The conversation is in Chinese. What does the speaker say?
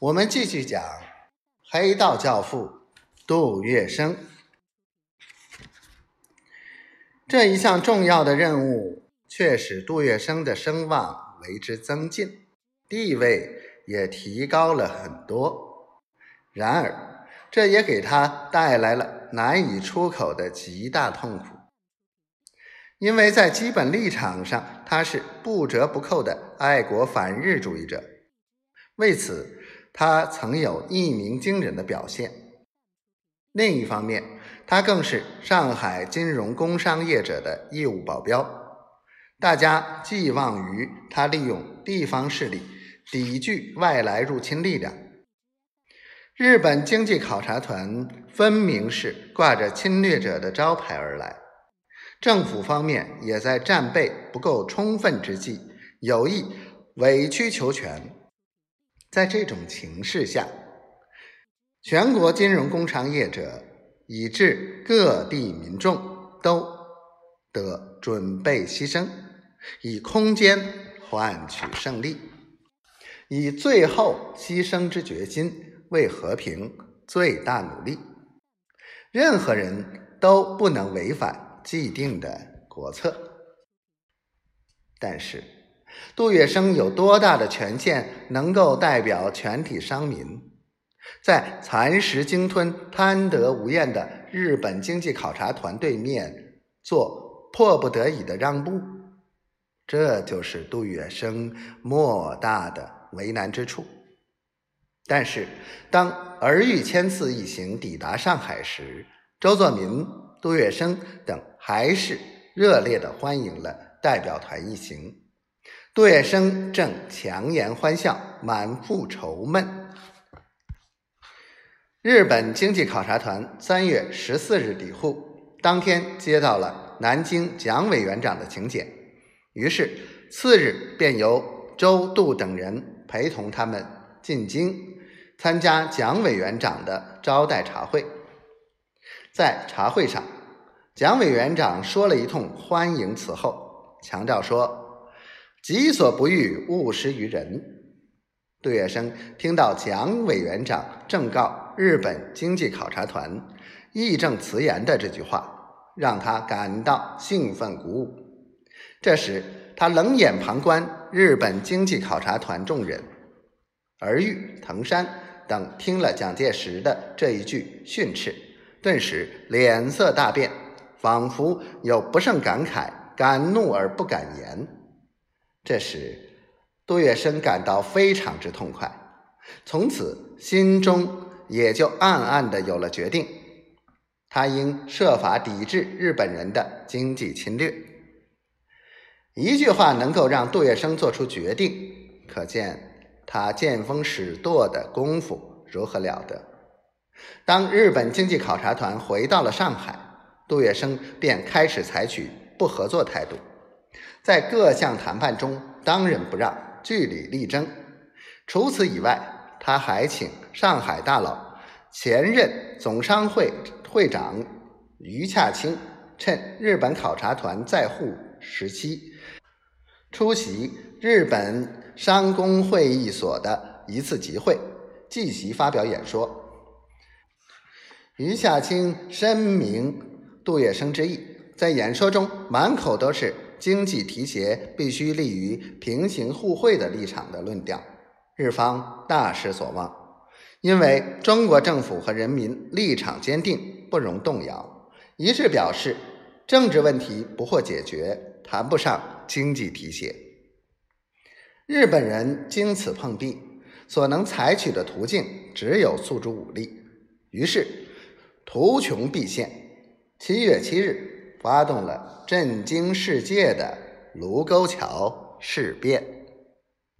我们继续讲黑道教父杜月笙。这一项重要的任务，却使杜月笙的声望为之增进，地位也提高了很多。然而，这也给他带来了难以出口的极大痛苦，因为在基本立场上，他是不折不扣的爱国反日主义者。为此，他曾有一鸣惊人的表现。另一方面，他更是上海金融工商业者的业务保镖，大家寄望于他利用地方势力抵御外来入侵力量。日本经济考察团分明是挂着侵略者的招牌而来，政府方面也在战备不够充分之际，有意委曲求全。在这种情势下，全国金融工商业者。以致各地民众都得准备牺牲，以空间换取胜利，以最后牺牲之决心为和平最大努力。任何人都不能违反既定的国策。但是，杜月笙有多大的权限，能够代表全体商民？在蚕食鲸吞、贪得无厌的日本经济考察团对面做迫不得已的让步，这就是杜月笙莫大的为难之处。但是，当儿玉签字一行抵达上海时，周作民、杜月笙等还是热烈的欢迎了代表团一行。杜月笙正强颜欢笑，满腹愁闷。日本经济考察团三月十四日抵沪，当天接到了南京蒋委员长的请柬，于是次日便由周杜等人陪同他们进京参加蒋委员长的招待茶会。在茶会上，蒋委员长说了一通欢迎词后，强调说：“己所不欲，勿施于人。”杜月笙听到蒋委员长正告日本经济考察团义正辞严的这句话，让他感到兴奋鼓舞。这时，他冷眼旁观日本经济考察团众人，儿玉、藤山等听了蒋介石的这一句训斥，顿时脸色大变，仿佛有不胜感慨，敢怒而不敢言。这时。杜月笙感到非常之痛快，从此心中也就暗暗的有了决定，他应设法抵制日本人的经济侵略。一句话能够让杜月笙做出决定，可见他见风使舵的功夫如何了得。当日本经济考察团回到了上海，杜月笙便开始采取不合作态度，在各项谈判中当仁不让。据理力争。除此以外，他还请上海大佬、前任总商会会长于洽清，趁日本考察团在沪时期，出席日本商工会议所的一次集会，即席发表演说。于洽清深明杜月笙之意，在演说中满口都是。经济提携必须立于平行互惠的立场的论调，日方大失所望。因为中国政府和人民立场坚定，不容动摇，一致表示政治问题不获解决，谈不上经济提携。日本人经此碰壁，所能采取的途径只有诉诸武力，于是图穷匕现。七月七日。发动了震惊世界的卢沟桥事变。